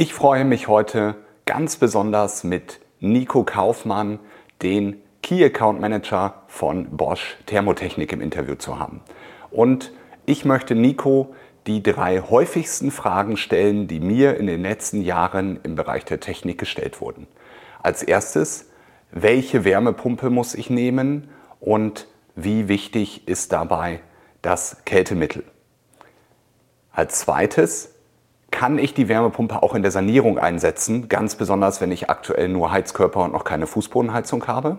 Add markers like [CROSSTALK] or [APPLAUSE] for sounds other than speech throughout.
Ich freue mich heute ganz besonders mit Nico Kaufmann, den Key Account Manager von Bosch Thermotechnik im Interview zu haben. Und ich möchte Nico die drei häufigsten Fragen stellen, die mir in den letzten Jahren im Bereich der Technik gestellt wurden. Als erstes, welche Wärmepumpe muss ich nehmen und wie wichtig ist dabei das Kältemittel? Als zweites, kann ich die Wärmepumpe auch in der Sanierung einsetzen, ganz besonders wenn ich aktuell nur Heizkörper und noch keine Fußbodenheizung habe.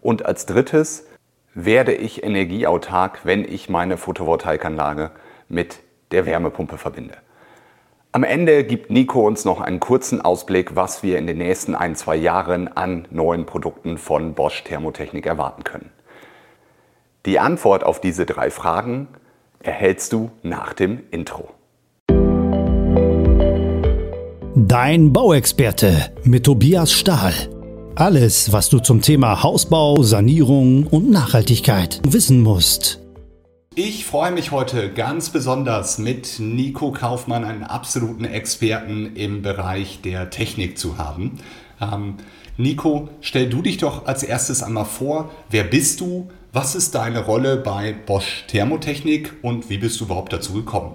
Und als drittes werde ich energieautark, wenn ich meine Photovoltaikanlage mit der Wärmepumpe verbinde. Am Ende gibt Nico uns noch einen kurzen Ausblick, was wir in den nächsten ein, zwei Jahren an neuen Produkten von Bosch Thermotechnik erwarten können. Die Antwort auf diese drei Fragen erhältst du nach dem Intro. Dein Bauexperte mit Tobias Stahl. Alles, was du zum Thema Hausbau, Sanierung und Nachhaltigkeit wissen musst. Ich freue mich heute ganz besonders mit Nico Kaufmann, einen absoluten Experten im Bereich der Technik zu haben. Ähm, Nico, stell du dich doch als erstes einmal vor. Wer bist du? Was ist deine Rolle bei Bosch Thermotechnik und wie bist du überhaupt dazu gekommen?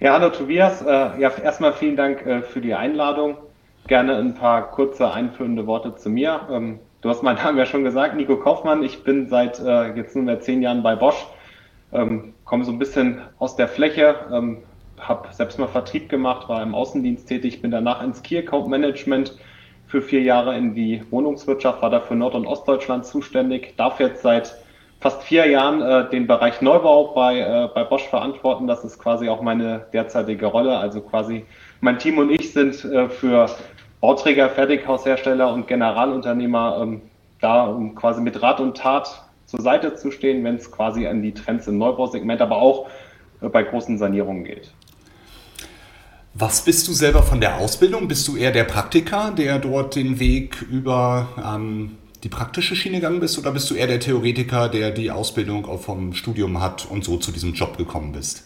Ja, hallo Tobias. Äh, ja, erstmal vielen Dank äh, für die Einladung. Gerne ein paar kurze einführende Worte zu mir. Ähm, du hast meinen Namen ja schon gesagt, Nico Kaufmann. Ich bin seit äh, jetzt nunmehr zehn Jahren bei Bosch, ähm, komme so ein bisschen aus der Fläche, ähm, habe selbst mal Vertrieb gemacht, war im Außendienst tätig, bin danach ins Key Account Management für vier Jahre in die Wohnungswirtschaft, war da für Nord- und Ostdeutschland zuständig, darf jetzt seit fast vier Jahren äh, den Bereich Neubau bei, äh, bei Bosch verantworten. Das ist quasi auch meine derzeitige Rolle. Also quasi mein Team und ich sind äh, für Bauträger, Fertighaushersteller und Generalunternehmer ähm, da, um quasi mit Rat und Tat zur Seite zu stehen, wenn es quasi an die Trends im Neubausegment, aber auch äh, bei großen Sanierungen geht. Was bist du selber von der Ausbildung? Bist du eher der Praktiker, der dort den Weg über ähm, die praktische Schiene gegangen bist oder bist du eher der Theoretiker, der die Ausbildung auch vom Studium hat und so zu diesem Job gekommen bist?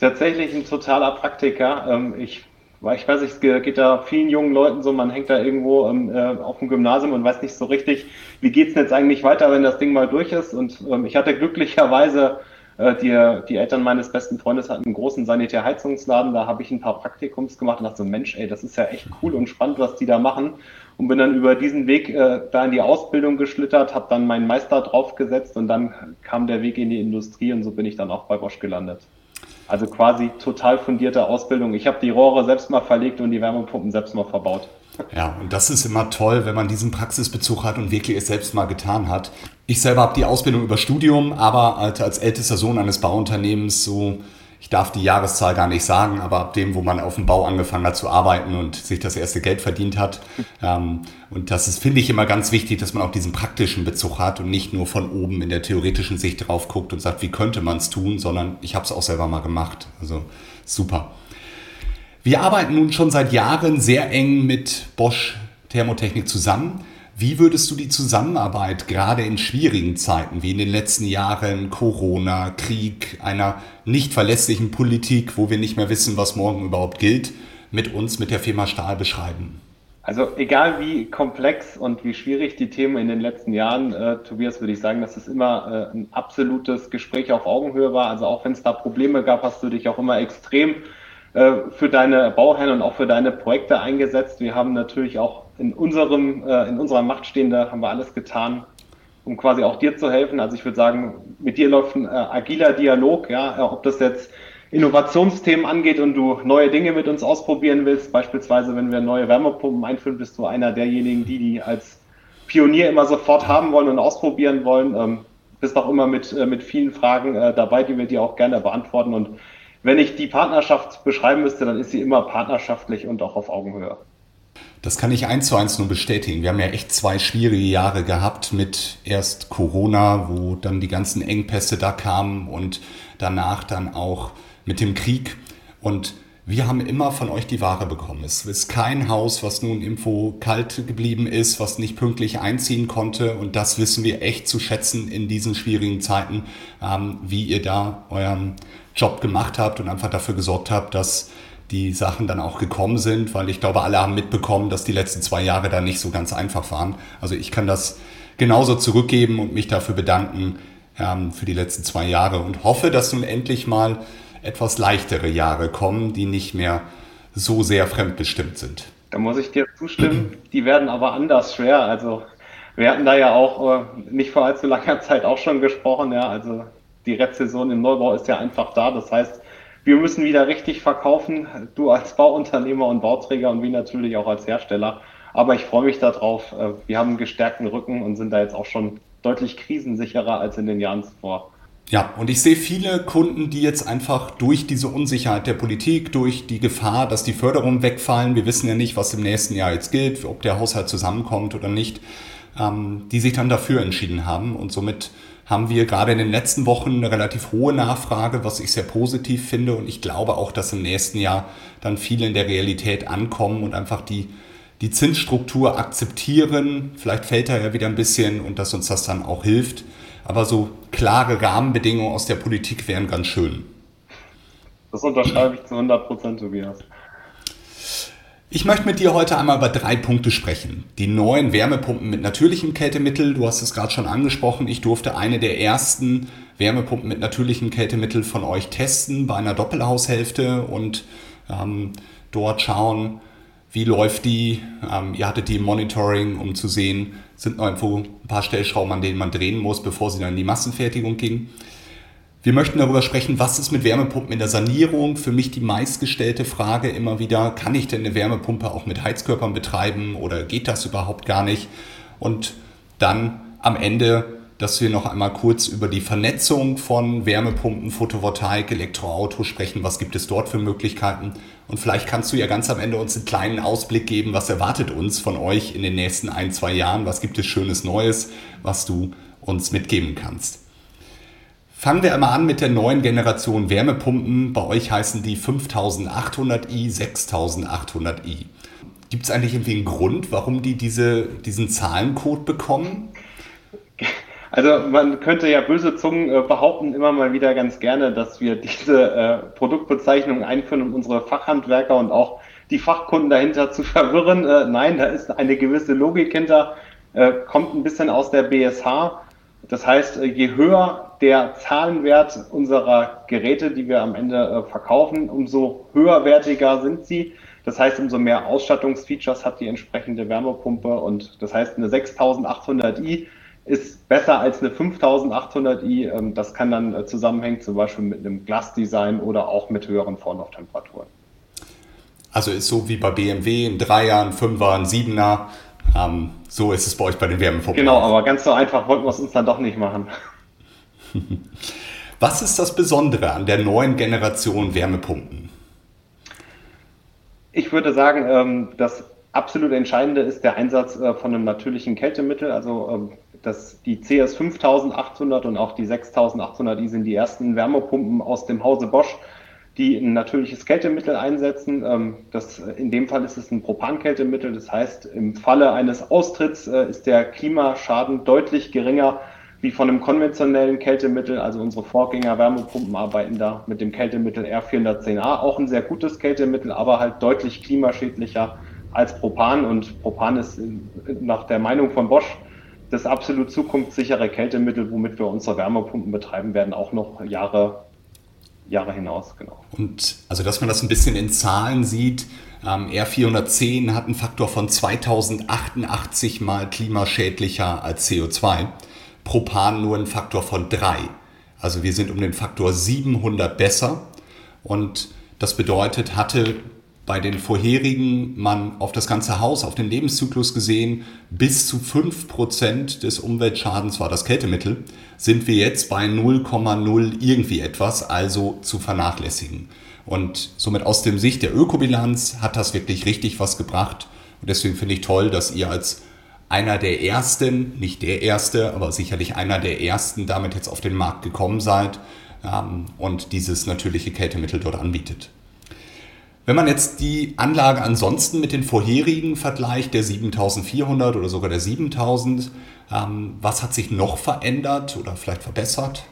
Tatsächlich ein totaler Praktiker. Ähm, ich, ich weiß nicht, es geht da vielen jungen Leuten so, man hängt da irgendwo ähm, äh, auf dem Gymnasium und weiß nicht so richtig, wie geht es jetzt eigentlich weiter, wenn das Ding mal durch ist. Und ähm, ich hatte glücklicherweise die, die Eltern meines besten Freundes hatten einen großen Sanitärheizungsladen, da habe ich ein paar Praktikums gemacht und dachte so, Mensch, ey, das ist ja echt cool und spannend, was die da machen und bin dann über diesen Weg äh, da in die Ausbildung geschlittert, habe dann meinen Meister draufgesetzt und dann kam der Weg in die Industrie und so bin ich dann auch bei Bosch gelandet. Also quasi total fundierte Ausbildung. Ich habe die Rohre selbst mal verlegt und die Wärmepumpen selbst mal verbaut. Ja, und das ist immer toll, wenn man diesen Praxisbezug hat und wirklich es selbst mal getan hat. Ich selber habe die Ausbildung über Studium, aber als ältester Sohn eines Bauunternehmens so ich darf die Jahreszahl gar nicht sagen, aber ab dem, wo man auf dem Bau angefangen hat zu arbeiten und sich das erste Geld verdient hat. [LAUGHS] Ähm, und das ist, finde ich, immer ganz wichtig, dass man auch diesen praktischen Bezug hat und nicht nur von oben in der theoretischen Sicht drauf guckt und sagt, wie könnte man es tun, sondern ich habe es auch selber mal gemacht. Also super. Wir arbeiten nun schon seit Jahren sehr eng mit Bosch Thermotechnik zusammen. Wie würdest du die Zusammenarbeit gerade in schwierigen Zeiten wie in den letzten Jahren Corona, Krieg, einer nicht verlässlichen Politik, wo wir nicht mehr wissen, was morgen überhaupt gilt, mit uns, mit der Firma Stahl beschreiben? Also egal wie komplex und wie schwierig die Themen in den letzten Jahren, äh, Tobias, würde ich sagen, dass es immer äh, ein absolutes Gespräch auf Augenhöhe war. Also auch wenn es da Probleme gab, hast du dich auch immer extrem äh, für deine Bauherren und auch für deine Projekte eingesetzt. Wir haben natürlich auch in unserem, äh, in unserer Macht stehende, haben wir alles getan, um quasi auch dir zu helfen. Also ich würde sagen, mit dir läuft ein äh, agiler Dialog, ja, ob das jetzt Innovationsthemen angeht und du neue Dinge mit uns ausprobieren willst, beispielsweise wenn wir neue Wärmepumpen einführen, bist du einer derjenigen, die die als Pionier immer sofort haben wollen und ausprobieren wollen. Ähm, bist auch immer mit, äh, mit vielen Fragen äh, dabei, die wir dir auch gerne beantworten. Und wenn ich die Partnerschaft beschreiben müsste, dann ist sie immer partnerschaftlich und auch auf Augenhöhe. Das kann ich eins zu eins nur bestätigen. Wir haben ja echt zwei schwierige Jahre gehabt mit erst Corona, wo dann die ganzen Engpässe da kamen und danach dann auch mit dem Krieg. Und wir haben immer von euch die Ware bekommen. Es ist kein Haus, was nun irgendwo kalt geblieben ist, was nicht pünktlich einziehen konnte. Und das wissen wir echt zu schätzen in diesen schwierigen Zeiten, ähm, wie ihr da euren Job gemacht habt und einfach dafür gesorgt habt, dass die Sachen dann auch gekommen sind, weil ich glaube, alle haben mitbekommen, dass die letzten zwei Jahre da nicht so ganz einfach waren. Also ich kann das genauso zurückgeben und mich dafür bedanken ähm, für die letzten zwei Jahre und hoffe, dass nun endlich mal etwas leichtere Jahre kommen, die nicht mehr so sehr fremdbestimmt sind. Da muss ich dir zustimmen. Die werden aber anders schwer. Also wir hatten da ja auch äh, nicht vor allzu langer Zeit auch schon gesprochen. Ja, also die Rezession im Neubau ist ja einfach da. Das heißt, wir müssen wieder richtig verkaufen. Du als Bauunternehmer und Bauträger und wir natürlich auch als Hersteller. Aber ich freue mich darauf. Äh, wir haben einen gestärkten Rücken und sind da jetzt auch schon deutlich krisensicherer als in den Jahren zuvor. Ja, und ich sehe viele Kunden, die jetzt einfach durch diese Unsicherheit der Politik, durch die Gefahr, dass die Förderungen wegfallen, wir wissen ja nicht, was im nächsten Jahr jetzt gilt, ob der Haushalt zusammenkommt oder nicht, ähm, die sich dann dafür entschieden haben. Und somit haben wir gerade in den letzten Wochen eine relativ hohe Nachfrage, was ich sehr positiv finde. Und ich glaube auch, dass im nächsten Jahr dann viele in der Realität ankommen und einfach die, die Zinsstruktur akzeptieren. Vielleicht fällt da ja wieder ein bisschen und dass uns das dann auch hilft. Aber so klare Rahmenbedingungen aus der Politik wären ganz schön. Das unterschreibe ich zu 100 Prozent, Tobias. Ich möchte mit dir heute einmal über drei Punkte sprechen. Die neuen Wärmepumpen mit natürlichem Kältemittel, du hast es gerade schon angesprochen, ich durfte eine der ersten Wärmepumpen mit natürlichem Kältemittel von euch testen bei einer Doppelhaushälfte und ähm, dort schauen, wie läuft die. Ähm, ihr hattet die im Monitoring, um zu sehen, sind noch irgendwo ein paar Stellschrauben, an denen man drehen muss, bevor sie dann in die Massenfertigung ging. Wir möchten darüber sprechen, was ist mit Wärmepumpen in der Sanierung. Für mich die meistgestellte Frage immer wieder, kann ich denn eine Wärmepumpe auch mit Heizkörpern betreiben oder geht das überhaupt gar nicht? Und dann am Ende, dass wir noch einmal kurz über die Vernetzung von Wärmepumpen, Photovoltaik, Elektroauto sprechen. Was gibt es dort für Möglichkeiten? Und vielleicht kannst du ja ganz am Ende uns einen kleinen Ausblick geben, was erwartet uns von euch in den nächsten ein, zwei Jahren? Was gibt es Schönes Neues, was du uns mitgeben kannst? Fangen wir einmal an mit der neuen Generation Wärmepumpen. Bei euch heißen die 5800i, 6800i. Gibt es eigentlich irgendwie einen Grund, warum die diese, diesen Zahlencode bekommen? Also man könnte ja böse Zungen äh, behaupten immer mal wieder ganz gerne, dass wir diese äh, Produktbezeichnung einführen, um unsere Fachhandwerker und auch die Fachkunden dahinter zu verwirren. Äh, nein, da ist eine gewisse Logik hinter, äh, kommt ein bisschen aus der BSH. Das heißt, äh, je höher der Zahlenwert unserer Geräte, die wir am Ende äh, verkaufen, umso höherwertiger sind sie. Das heißt, umso mehr Ausstattungsfeatures hat die entsprechende Wärmepumpe und das heißt, eine 6800i ist besser als eine 5800i. Ähm, das kann dann äh, zusammenhängen, zum Beispiel mit einem Glasdesign oder auch mit höheren Vorlauftemperaturen. Also ist so wie bei BMW ein Dreier, ein Fünfer, ein Siebener. Ähm, so ist es bei euch bei den Wärmepumpen. Genau, aber ganz so einfach wollten wir es uns dann doch nicht machen. [LAUGHS] Was ist das Besondere an der neuen Generation Wärmepumpen? Ich würde sagen, ähm, das absolut Entscheidende ist der Einsatz äh, von einem natürlichen Kältemittel. Also ähm, das, die CS 5800 und auch die 6800 die sind die ersten Wärmepumpen aus dem Hause Bosch, die ein natürliches Kältemittel einsetzen. Ähm, das, in dem Fall ist es ein Propankältemittel. Das heißt, im Falle eines Austritts äh, ist der Klimaschaden deutlich geringer wie von einem konventionellen Kältemittel. Also unsere Vorgänger Wärmepumpen arbeiten da mit dem Kältemittel R410A. Auch ein sehr gutes Kältemittel, aber halt deutlich klimaschädlicher als Propan. Und Propan ist nach der Meinung von Bosch das absolut zukunftssichere Kältemittel, womit wir unsere Wärmepumpen betreiben werden, auch noch Jahre, Jahre hinaus. Genau. Und also, dass man das ein bisschen in Zahlen sieht, ähm, R410 hat einen Faktor von 2088 mal klimaschädlicher als CO2. Propan nur einen Faktor von 3. Also wir sind um den Faktor 700 besser. Und das bedeutet, hatte bei den vorherigen man auf das ganze Haus, auf den Lebenszyklus gesehen, bis zu 5% des Umweltschadens war das Kältemittel, sind wir jetzt bei 0,0 irgendwie etwas, also zu vernachlässigen. Und somit aus dem Sicht der Ökobilanz hat das wirklich richtig was gebracht. Und deswegen finde ich toll, dass ihr als einer der ersten, nicht der erste, aber sicherlich einer der ersten damit jetzt auf den Markt gekommen seid ähm, und dieses natürliche Kältemittel dort anbietet. Wenn man jetzt die Anlage ansonsten mit den vorherigen vergleicht, der 7400 oder sogar der 7000, ähm, was hat sich noch verändert oder vielleicht verbessert?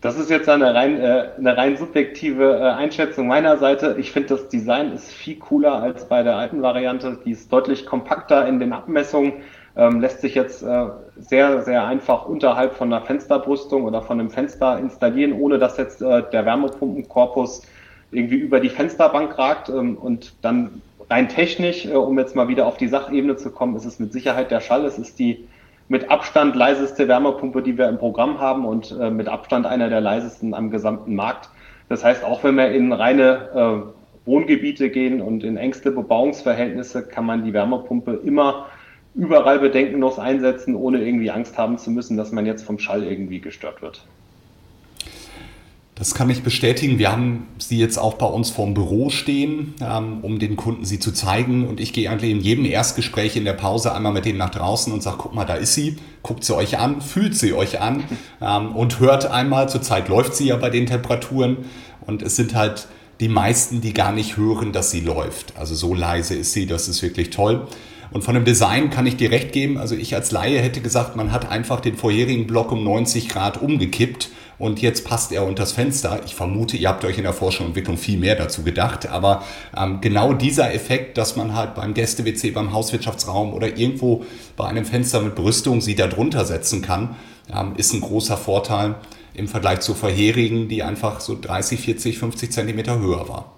Das ist jetzt eine rein, äh, eine rein subjektive äh, Einschätzung meiner Seite. Ich finde, das Design ist viel cooler als bei der alten Variante. Die ist deutlich kompakter in den Abmessungen, ähm, lässt sich jetzt äh, sehr, sehr einfach unterhalb von einer Fensterbrüstung oder von einem Fenster installieren, ohne dass jetzt äh, der Wärmepumpenkorpus irgendwie über die Fensterbank ragt. Ähm, und dann rein technisch, äh, um jetzt mal wieder auf die Sachebene zu kommen, ist es mit Sicherheit der Schall. Es ist die mit Abstand leiseste Wärmepumpe, die wir im Programm haben und äh, mit Abstand einer der leisesten am gesamten Markt. Das heißt, auch wenn wir in reine äh, Wohngebiete gehen und in engste Bebauungsverhältnisse, kann man die Wärmepumpe immer überall bedenkenlos einsetzen, ohne irgendwie Angst haben zu müssen, dass man jetzt vom Schall irgendwie gestört wird. Das kann ich bestätigen. Wir haben sie jetzt auch bei uns vorm Büro stehen, ähm, um den Kunden sie zu zeigen. Und ich gehe eigentlich in jedem Erstgespräch in der Pause einmal mit denen nach draußen und sage, guck mal, da ist sie. Guckt sie euch an, fühlt sie euch an ähm, und hört einmal. Zurzeit läuft sie ja bei den Temperaturen. Und es sind halt die meisten, die gar nicht hören, dass sie läuft. Also so leise ist sie, das ist wirklich toll. Und von dem Design kann ich dir recht geben. Also ich als Laie hätte gesagt, man hat einfach den vorherigen Block um 90 Grad umgekippt und jetzt passt er unter das Fenster. Ich vermute, ihr habt euch in der Forschung und Entwicklung viel mehr dazu gedacht, aber ähm, genau dieser Effekt, dass man halt beim Gäste-WC, beim Hauswirtschaftsraum oder irgendwo bei einem Fenster mit Brüstung sie da drunter setzen kann, ähm, ist ein großer Vorteil im Vergleich zu vorherigen, die einfach so 30, 40, 50 Zentimeter höher war.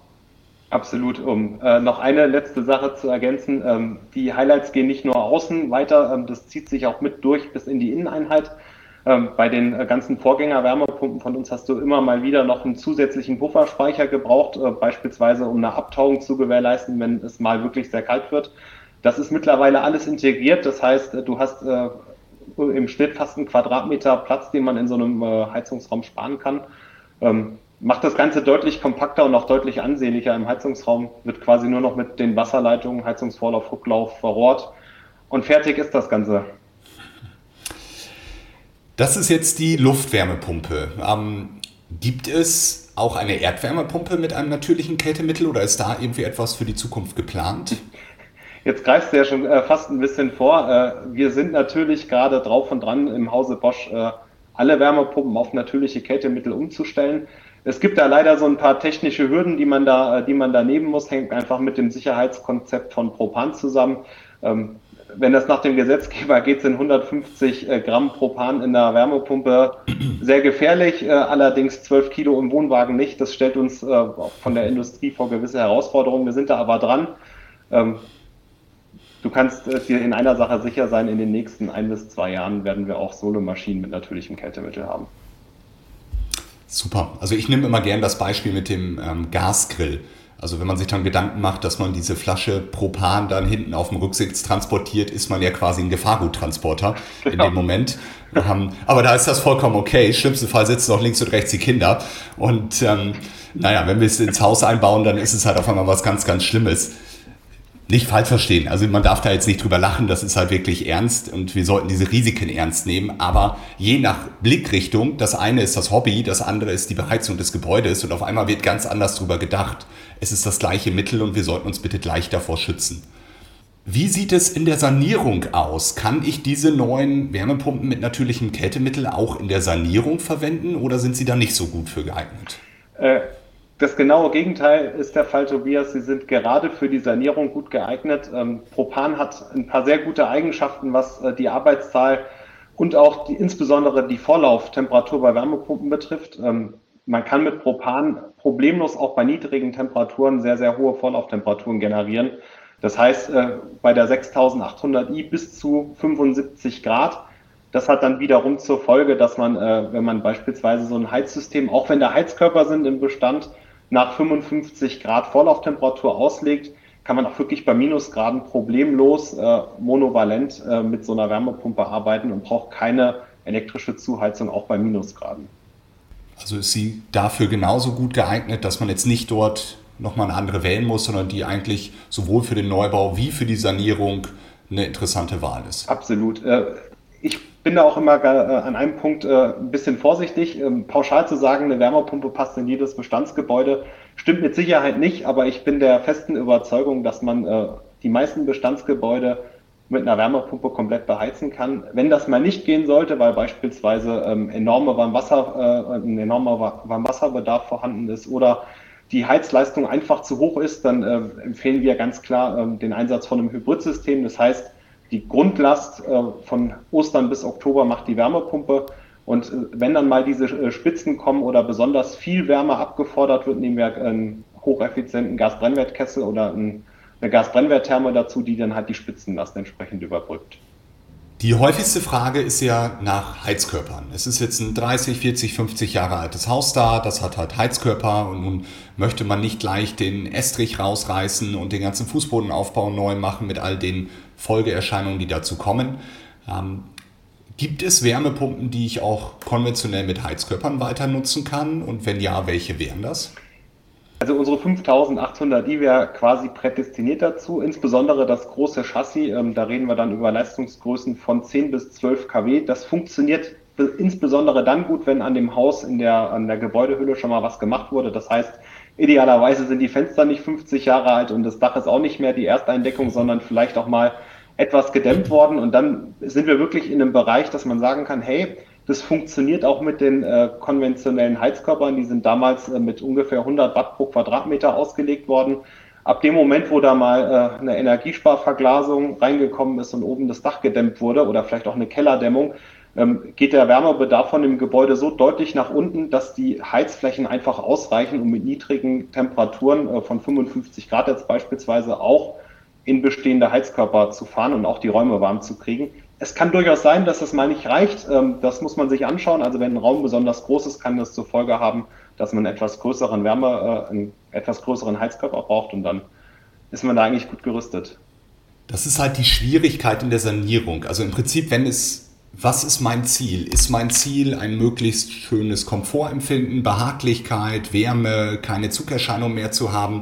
Absolut. Um äh, noch eine letzte Sache zu ergänzen. Ähm, die Highlights gehen nicht nur außen weiter, ähm, das zieht sich auch mit durch bis in die Inneneinheit. Ähm, bei den äh, ganzen Vorgänger-Wärmepumpen von uns hast du immer mal wieder noch einen zusätzlichen Bufferspeicher gebraucht, äh, beispielsweise um eine Abtauung zu gewährleisten, wenn es mal wirklich sehr kalt wird. Das ist mittlerweile alles integriert. Das heißt, äh, du hast im Schnitt fast einen Quadratmeter Platz, den man in so einem Heizungsraum sparen kann. Ähm, macht das Ganze deutlich kompakter und auch deutlich ansehnlicher im Heizungsraum. Wird quasi nur noch mit den Wasserleitungen, Heizungsvorlauf, Rücklauf verrohrt. Und fertig ist das Ganze. Das ist jetzt die Luftwärmepumpe. Ähm, gibt es auch eine Erdwärmepumpe mit einem natürlichen Kältemittel oder ist da irgendwie etwas für die Zukunft geplant? Jetzt greifst du ja schon äh, fast ein bisschen vor. Äh, wir sind natürlich gerade drauf und dran im Hause Bosch äh, alle Wärmepumpen auf natürliche Kältemittel umzustellen. Es gibt da leider so ein paar technische Hürden, die man da, äh, die man da nehmen muss, hängt einfach mit dem Sicherheitskonzept von Propan zusammen. Ähm, wenn das nach dem Gesetzgeber geht, sind 150 äh, Gramm Propan in der Wärmepumpe [CLEARS THROAT] sehr gefährlich, äh, allerdings 12 Kilo im Wohnwagen nicht. Das stellt uns äh, von der Industrie vor gewisse Herausforderungen. Wir sind da aber dran. Ähm, du kannst dir in einer Sache sicher sein, in den nächsten ein bis zwei Jahren werden wir auch Solo-Maschinen mit natürlichem Kältemittel haben. Super. Also ich nehme immer gern das Beispiel mit dem ähm, Gasgrill. Also wenn man sich dann Gedanken macht, dass man diese Flasche Propan dann hinten auf dem Rücksitz transportiert, ist man ja quasi ein Gefahrguttransporter genau. in dem Moment. Ähm, aber da ist das vollkommen okay. Schlimmsten Fall sitzen noch links und rechts die Kinder. Und ähm, naja, wenn wir es ins Haus einbauen, dann ist es halt auf einmal was ganz, ganz Schlimmes nicht falsch verstehen. Also man darf da jetzt nicht drüber lachen, das ist halt wirklich ernst und wir sollten diese Risiken ernst nehmen. Aber je nach Blickrichtung, das eine ist das Hobby, das andere ist die Beheizung des Gebäudes und auf einmal wird ganz anders drüber gedacht. Es ist das gleiche Mittel und wir sollten uns bitte gleich davor schützen. Wie sieht es in der Sanierung aus? Kann ich diese neuen Wärmepumpen mit natürlichem Kältemittel auch in der Sanierung verwenden oder sind sie da nicht so gut für geeignet? Äh das genaue Gegenteil ist der Fall, Tobias. Sie sind gerade für die Sanierung gut geeignet. Ähm, Propan hat ein paar sehr gute Eigenschaften, was äh, die Arbeitszahl und auch die, insbesondere die Vorlauftemperatur bei Wärmepumpen betrifft. Ähm, man kann mit Propan problemlos auch bei niedrigen Temperaturen sehr, sehr hohe Vorlauftemperaturen generieren. Das heißt, äh, bei der 6800i bis zu 75 Grad. Das hat dann wiederum zur Folge, dass man, äh, wenn man beispielsweise so ein Heizsystem, auch wenn da Heizkörper sind im Bestand, nach 55 Grad Vorlauftemperatur auslegt, kann man auch wirklich bei Minusgraden problemlos äh, monovalent äh, mit so einer Wärmepumpe arbeiten und braucht keine elektrische Zuheizung auch bei Minusgraden. Also ist sie dafür genauso gut geeignet, dass man jetzt nicht dort nochmal eine andere wählen muss, sondern die eigentlich sowohl für den Neubau wie für die Sanierung eine interessante Wahl ist. Absolut. Äh, ich bin da auch immer äh, an einem Punkt äh, ein bisschen vorsichtig. Ähm, pauschal zu sagen, eine Wärmepumpe passt in jedes Bestandsgebäude, stimmt mit Sicherheit nicht, aber ich bin der festen Überzeugung, dass man äh, die meisten Bestandsgebäude mit einer Wärmepumpe komplett beheizen kann. Wenn das mal nicht gehen sollte, weil beispielsweise ähm, enorme Warmwasser, ein enormer Warmwasserbedarf vorhanden ist oder die Heizleistung einfach zu hoch ist, dann empfehlen wir ganz klar äh, den Einsatz von einem Hybridsystem. Das heißt, die Grundlast äh, von Ostern bis Oktober macht die Wärmepumpe. Und äh, wenn dann mal diese äh, Spitzen kommen oder besonders viel Wärme abgefordert wird, nehmen wir einen hocheffizienten Gasbrennwertkessel oder eine Gasbrennwerttherme dazu, die dann halt die Spitzenlast entsprechend überbrückt. Die häufigste Frage ist ja nach Heizkörpern. Es ist jetzt ein 30, 40, 50 Jahre altes Haus da, das hat halt Heizkörper und nun möchte man nicht gleich den Estrich rausreißen und den ganzen Fußbodenaufbau neu machen mit all den Folgeerscheinungen, die dazu kommen. Ähm, gibt es Wärmepumpen, die ich auch konventionell mit Heizkörpern weiter nutzen kann? Und wenn ja, welche wären das? Also unsere 5800 i wäre quasi prädestiniert dazu, insbesondere das große Chassis, ähm, da reden wir dann über Leistungsgrößen von 10 bis 12 kW. Das funktioniert insbesondere dann gut, wenn an dem Haus in der, an der Gebäudehülle schon mal was gemacht wurde. Das heißt, idealerweise sind die Fenster nicht 50 Jahre alt und das Dach ist auch nicht mehr die Ersteindeckung, sondern vielleicht auch mal etwas gedämmt worden. Und dann sind wir wirklich in einem Bereich, dass man sagen kann, hey, das funktioniert auch mit den äh, konventionellen Heizkörpern. Die sind damals äh, mit ungefähr 100 Watt pro Quadratmeter ausgelegt worden. Ab dem Moment, wo da mal äh, eine Energiesparverglasung reingekommen ist und oben das Dach gedämmt wurde oder vielleicht auch eine Kellerdämmung, ähm, geht der Wärmebedarf von dem Gebäude so deutlich nach unten, dass die Heizflächen einfach ausreichen, um mit niedrigen Temperaturen äh, von 55 Grad jetzt beispielsweise auch in bestehende Heizkörper zu fahren und auch die Räume warm zu kriegen es kann durchaus sein, dass das mal nicht reicht. Ähm, das muss man sich anschauen. Also wenn ein Raum besonders groß ist, kann das zur Folge haben, dass man etwas größeren Wärme, äh, einen etwas größeren Heizkörper braucht und dann ist man da eigentlich gut gerüstet. Das ist halt die Schwierigkeit in der Sanierung. Also im Prinzip, wenn es, was ist mein Ziel? Ist mein Ziel ein möglichst schönes Komfortempfinden, Behaglichkeit, Wärme, keine Zugerscheinung mehr zu haben?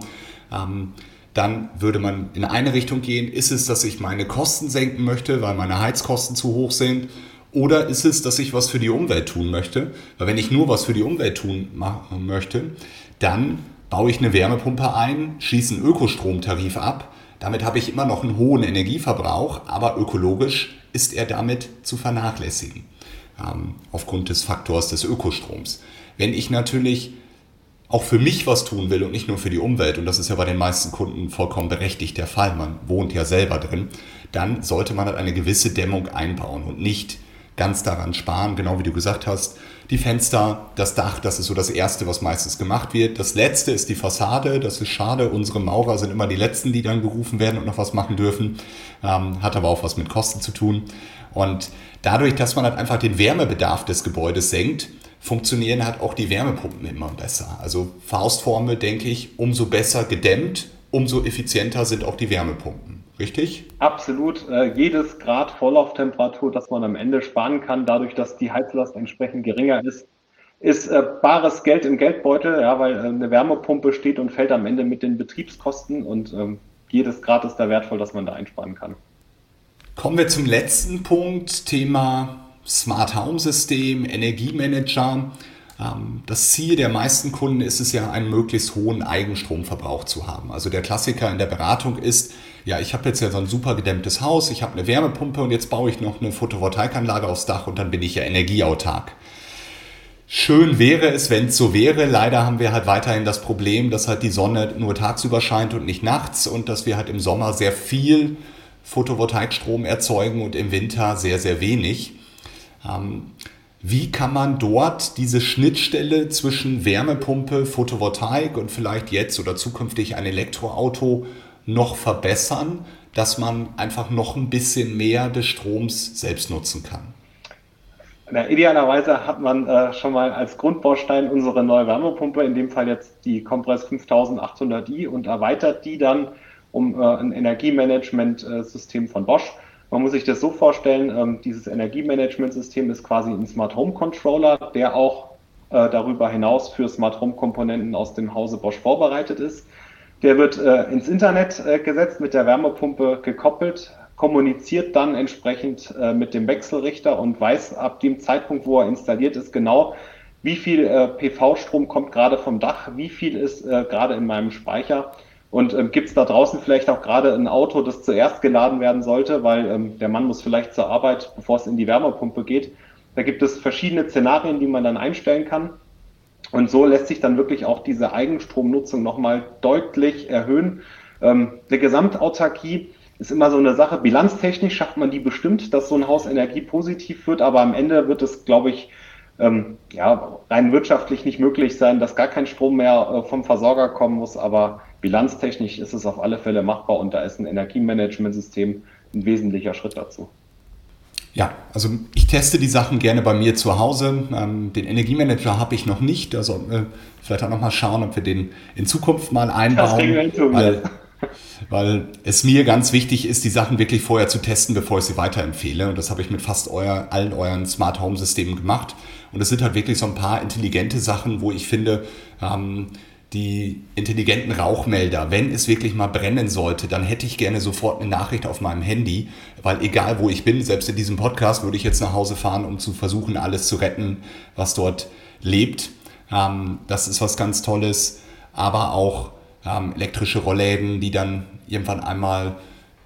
Ähm, dann würde man in eine Richtung gehen. Ist es, dass ich meine Kosten senken möchte, weil meine Heizkosten zu hoch sind? Oder ist es, dass ich was für die Umwelt tun möchte? Weil wenn ich nur was für die Umwelt tun möchte, dann baue ich eine Wärmepumpe ein, schließe einen Ökostromtarif ab. Damit habe ich immer noch einen hohen Energieverbrauch, aber ökologisch ist er damit zu vernachlässigen, ähm, aufgrund des Faktors des Ökostroms. Wenn ich natürlich auch für mich was tun will und nicht nur für die Umwelt, und das ist ja bei den meisten Kunden vollkommen berechtigt der Fall, man wohnt ja selber drin, dann sollte man halt eine gewisse Dämmung einbauen und nicht ganz daran sparen, genau wie du gesagt hast. Die Fenster, das Dach, das ist so das Erste, was meistens gemacht wird. Das Letzte ist die Fassade, das ist schade. Unsere Maurer sind immer die Letzten, die dann gerufen werden und noch was machen dürfen. Ähm, hat aber auch was mit Kosten zu tun. Und dadurch, dass man halt einfach den Wärmebedarf des Gebäudes senkt, funktionieren halt auch die Wärmepumpen immer besser. Also Faustformel denke ich, umso besser gedämmt, umso effizienter sind auch die Wärmepumpen. Richtig? Absolut. Äh, jedes Grad Vorlauftemperatur, das man am Ende sparen kann, dadurch, dass die Heizlast entsprechend geringer ist, ist äh, bares Geld im Geldbeutel, ja, weil äh, eine Wärmepumpe steht und fällt am Ende mit den Betriebskosten und ähm, jedes Grad ist da wertvoll, dass man da einsparen kann. Kommen wir zum letzten Punkt, Thema Smart Home System, Energiemanager. Ähm, das Ziel der meisten Kunden ist es ja, einen möglichst hohen Eigenstromverbrauch zu haben. Also der Klassiker in der Beratung ist, ja, ich habe jetzt ja so ein super gedämmtes Haus, ich habe eine Wärmepumpe und jetzt baue ich noch eine Photovoltaikanlage aufs Dach und dann bin ich ja energieautark. Schön wäre es, wenn es so wäre. Leider haben wir halt weiterhin das Problem, dass halt die Sonne nur tagsüber scheint und nicht nachts und dass wir halt im Sommer sehr viel Photovoltaikstrom erzeugen und im Winter sehr, sehr wenig. Ähm, wie kann man dort diese Schnittstelle zwischen Wärmepumpe, Photovoltaik und vielleicht jetzt oder zukünftig ein Elektroauto noch verbessern, dass man einfach noch ein bisschen mehr des Stroms selbst nutzen kann? Na, idealerweise hat man äh, schon mal als Grundbaustein unsere neue Wärmepumpe, in dem Fall jetzt die Compress 5800i und erweitert die dann um äh, ein Energiemanagement-System von Bosch man muss sich das so vorstellen, ähm, dieses Energiemanagementsystem ist quasi ein Smart Home Controller, der auch äh, darüber hinaus für Smart Home Komponenten aus dem Hause Bosch vorbereitet ist. Der wird äh, ins Internet äh, gesetzt, mit der Wärmepumpe gekoppelt, kommuniziert dann entsprechend äh, mit dem Wechselrichter und weiß ab dem Zeitpunkt, wo er installiert ist, genau, wie viel äh, PV-Strom kommt gerade vom Dach, wie viel ist äh, gerade in meinem Speicher Und ähm, gibt es da draußen vielleicht auch gerade ein Auto, das zuerst geladen werden sollte, weil ähm, der Mann muss vielleicht zur Arbeit, bevor es in die Wärmepumpe geht. Da gibt es verschiedene Szenarien, die man dann einstellen kann. Und so lässt sich dann wirklich auch diese Eigenstromnutzung nochmal deutlich erhöhen. Ähm, der Gesamtautarkie ist immer so eine Sache. Bilanztechnisch schafft man die bestimmt, dass so ein Haus energiepositiv wird, aber am Ende wird es, glaube ich, ähm, ja, rein wirtschaftlich nicht möglich sein, dass gar kein Strom mehr äh, vom Versorger kommen muss, aber bilanztechnisch ist es auf alle Fälle machbar und da ist ein Energiemanagementsystem ein wesentlicher Schritt dazu. Ja, also ich teste die Sachen gerne bei mir zu Hause. Ähm, den Energiemanager habe ich noch nicht. Also äh, vielleicht auch noch mal schauen, ob wir den in Zukunft mal einbauen. Weil, weil es mir ganz wichtig ist, die Sachen wirklich vorher zu testen, bevor ich sie weiterempfehle. Und das habe ich mit fast euer, allen euren Smart Home Systemen gemacht. Und es sind halt wirklich so ein paar intelligente Sachen, wo ich finde, ähm, die intelligenten Rauchmelder, wenn es wirklich mal brennen sollte, dann hätte ich gerne sofort eine Nachricht auf meinem Handy, weil egal wo ich bin, selbst in diesem Podcast würde ich jetzt nach Hause fahren, um zu versuchen, alles zu retten, was dort lebt. Ähm, das ist was ganz Tolles, aber auch ähm, elektrische Rollläden, die dann irgendwann einmal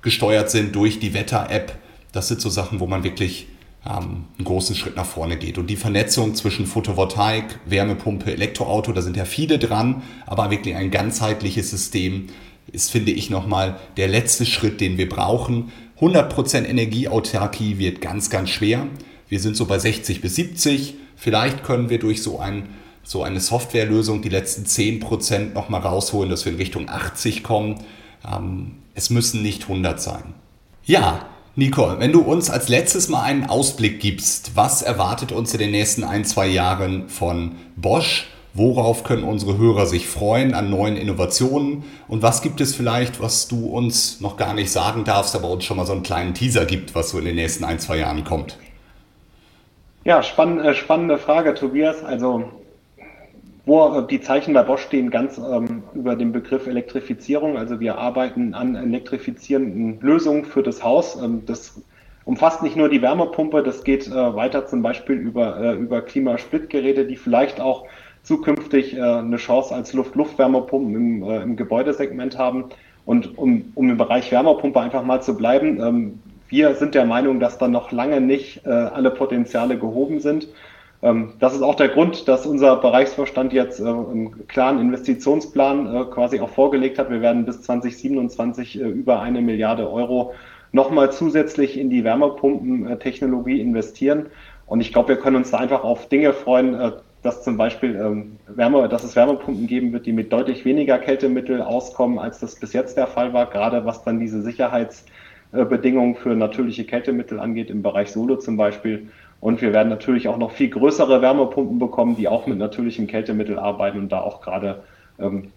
gesteuert sind durch die Wetter-App. Das sind so Sachen, wo man wirklich ähm, einen großen Schritt nach vorne geht. Und die Vernetzung zwischen Photovoltaik, Wärmepumpe, Elektroauto, da sind ja viele dran, aber wirklich ein ganzheitliches System ist, finde ich, nochmal der letzte Schritt, den wir brauchen. 100% Energieautarkie wird ganz, ganz schwer. Wir sind so bei 60 bis 70. Vielleicht können wir durch so, ein, so eine Softwarelösung die letzten 10% nochmal rausholen, dass wir in Richtung 80 kommen. Ähm, es müssen nicht 100 sein. Ja, Nicole, wenn du uns als letztes mal einen Ausblick gibst, was erwartet uns in den nächsten ein, zwei Jahren von Bosch? Worauf können unsere Hörer sich freuen an neuen Innovationen? Und was gibt es vielleicht, was du uns noch gar nicht sagen darfst, aber uns schon mal so einen kleinen Teaser gibt, was so in den nächsten ein, zwei Jahren kommt? Ja, spann, äh, spannende Frage, Tobias. Also wo die Zeichen bei Bosch stehen ganz ähm, über den Begriff Elektrifizierung. Also wir arbeiten an elektrifizierenden Lösungen für das Haus. Ähm, das umfasst nicht nur die Wärmepumpe, das geht äh, weiter zum Beispiel über, äh, über Klimasplittgeräte, die vielleicht auch zukünftig äh, eine Chance als Luft-Luft-Wärmepumpen im, äh, im Gebäudesegment haben. Und um, um im Bereich Wärmepumpe einfach mal zu bleiben, ähm, wir sind der Meinung, dass da noch lange nicht äh, alle Potenziale gehoben sind. Ähm, das ist auch der Grund, dass unser Bereichsvorstand jetzt äh, einen klaren Investitionsplan äh, quasi auch vorgelegt hat. Wir werden bis 2027 äh, über eine Milliarde Euro nochmal zusätzlich in die Wärmepumpentechnologie investieren. Und ich glaube, wir können uns da einfach auf Dinge freuen, dass zum Beispiel ähm, Wärme, dass es Wärmepumpen geben wird, die mit deutlich weniger Kältemittel auskommen, als das bis jetzt der Fall war, gerade was dann diese Sicherheitsbedingungen für natürliche Kältemittel angeht, im Bereich Solo zum Beispiel. Und wir werden natürlich auch noch viel größere Wärmepumpen bekommen, die auch mit natürlichem Kältemittel arbeiten und da auch gerade ähm,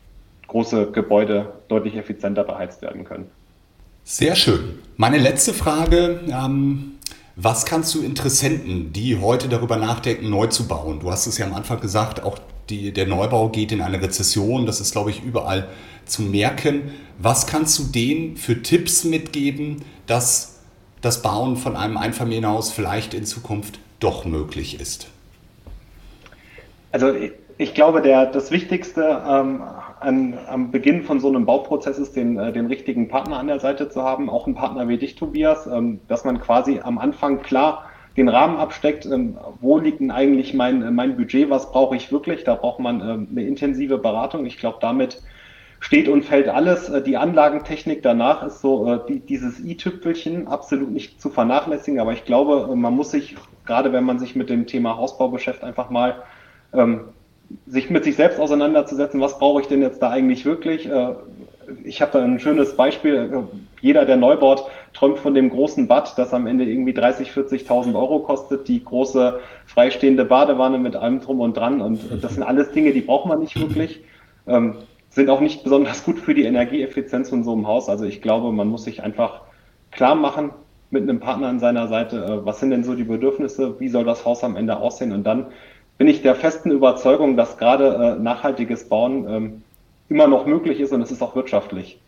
große Gebäude deutlich effizienter beheizt werden können. Sehr schön. Meine letzte Frage. Ähm, was kannst du Interessenten, die heute darüber nachdenken, neu zu bauen? Du hast es ja am Anfang gesagt, auch die, der Neubau geht in eine Rezession. Das ist, glaube ich, überall zu merken. Was kannst du denen für Tipps mitgeben, dass das Bauen von einem Einfamilienhaus vielleicht in Zukunft doch möglich ist? Also ich glaube, der, das Wichtigste ähm, an, am Beginn von so einem Bauprozess ist, den, äh, den richtigen Partner an der Seite zu haben, auch einen Partner wie dich, Tobias, ähm, dass man quasi am Anfang klar den Rahmen absteckt, ähm, wo liegt denn eigentlich mein, mein Budget, was brauche ich wirklich, da braucht man ähm, eine intensive Beratung. Ich glaube, damit steht und fällt alles. Äh, die Anlagentechnik danach ist so äh, die, dieses i-Tüpfelchen absolut nicht zu vernachlässigen, aber ich glaube, äh, man muss sich, gerade wenn man sich mit dem Thema Hausbau beschäftigt, einfach mal ähm, sich mit sich selbst auseinanderzusetzen, was brauche ich denn jetzt da eigentlich wirklich? Ich habe da ein schönes Beispiel. Jeder, der neu baut, träumt von dem großen Bad, das am Ende irgendwie 30.000, 40.000 Euro kostet, die große freistehende Badewanne mit allem drum und dran. Und das sind alles Dinge, die braucht man nicht wirklich. Sind auch nicht besonders gut für die Energieeffizienz von so einem Haus. Also ich glaube, man muss sich einfach klar machen mit einem Partner an seiner Seite, äh, was sind denn so die Bedürfnisse, wie soll das Haus am Ende aussehen und dann bin ich der festen Überzeugung, dass gerade äh, nachhaltiges Bauen ähm, immer noch möglich ist und es ist auch wirtschaftlich.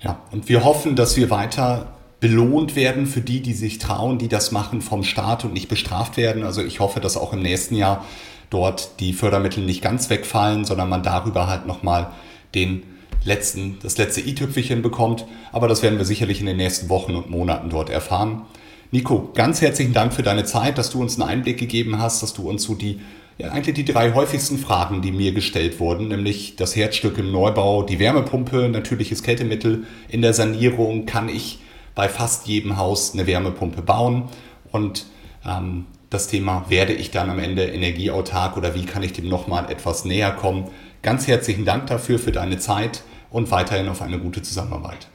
Ja, und wir hoffen, dass wir weiter belohnt werden für die, die sich trauen, die das machen vom Staat und nicht bestraft werden. Also ich hoffe, dass auch im nächsten Jahr dort die Fördermittel nicht ganz wegfallen, sondern man darüber halt nochmal den letzten, das letzte i-Tüpfelchen bekommt. Aber das werden wir sicherlich in den nächsten Wochen und Monaten dort erfahren. Nico, ganz herzlichen Dank für deine Zeit, dass du uns einen Einblick gegeben hast, dass du uns so die, ja, eigentlich die drei häufigsten Fragen, die mir gestellt wurden, nämlich das Herzstück im Neubau, die Wärmepumpe, natürliches Kältemittel in der Sanierung, kann ich bei fast jedem Haus eine Wärmepumpe bauen und ähm, das Thema, werde ich dann am Ende energieautark oder wie kann ich dem nochmal etwas näher kommen. Ganz herzlichen Dank dafür, für deine Zeit und weiterhin auf eine gute Zusammenarbeit.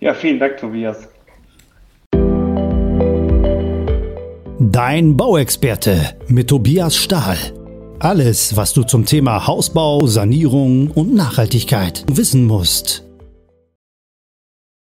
Ja, vielen Dank, Tobias. Dein Bauexperte mit Tobias Stahl. Alles, was du zum Thema Hausbau, Sanierung und Nachhaltigkeit wissen musst.